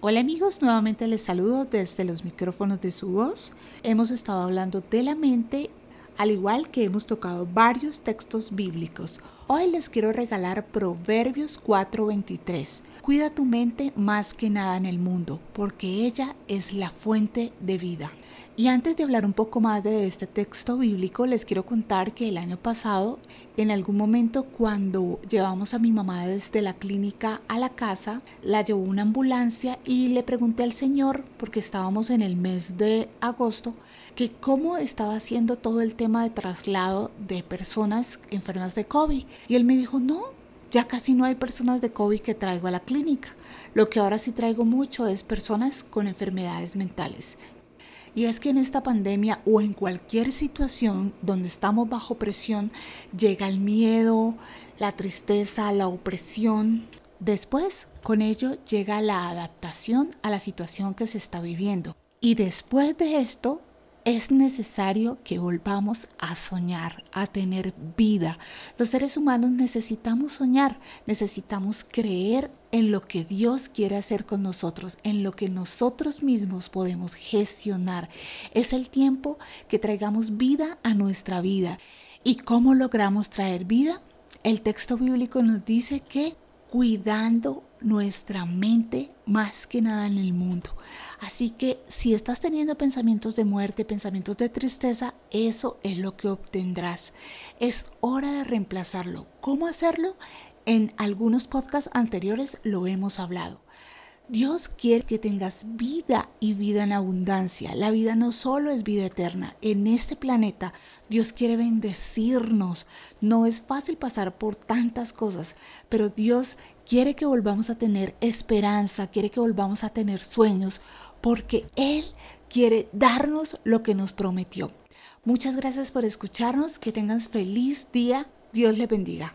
Hola amigos, nuevamente les saludo desde los micrófonos de su voz. Hemos estado hablando de la mente, al igual que hemos tocado varios textos bíblicos. Hoy les quiero regalar Proverbios 4:23. Cuida tu mente más que nada en el mundo, porque ella es la fuente de vida. Y antes de hablar un poco más de este texto bíblico, les quiero contar que el año pasado, en algún momento cuando llevamos a mi mamá desde la clínica a la casa, la llevó una ambulancia y le pregunté al Señor, porque estábamos en el mes de agosto, que cómo estaba haciendo todo el tema de traslado de personas enfermas de COVID. Y él me dijo, no, ya casi no hay personas de COVID que traigo a la clínica. Lo que ahora sí traigo mucho es personas con enfermedades mentales. Y es que en esta pandemia o en cualquier situación donde estamos bajo presión, llega el miedo, la tristeza, la opresión. Después, con ello llega la adaptación a la situación que se está viviendo. Y después de esto, es necesario que volvamos a soñar, a tener vida. Los seres humanos necesitamos soñar, necesitamos creer en lo que Dios quiere hacer con nosotros, en lo que nosotros mismos podemos gestionar. Es el tiempo que traigamos vida a nuestra vida. ¿Y cómo logramos traer vida? El texto bíblico nos dice que cuidando nuestra mente más que nada en el mundo. Así que si estás teniendo pensamientos de muerte, pensamientos de tristeza, eso es lo que obtendrás. Es hora de reemplazarlo. ¿Cómo hacerlo? En algunos podcasts anteriores lo hemos hablado. Dios quiere que tengas vida y vida en abundancia. La vida no solo es vida eterna. En este planeta Dios quiere bendecirnos. No es fácil pasar por tantas cosas, pero Dios quiere que volvamos a tener esperanza, quiere que volvamos a tener sueños, porque Él quiere darnos lo que nos prometió. Muchas gracias por escucharnos, que tengas feliz día, Dios le bendiga.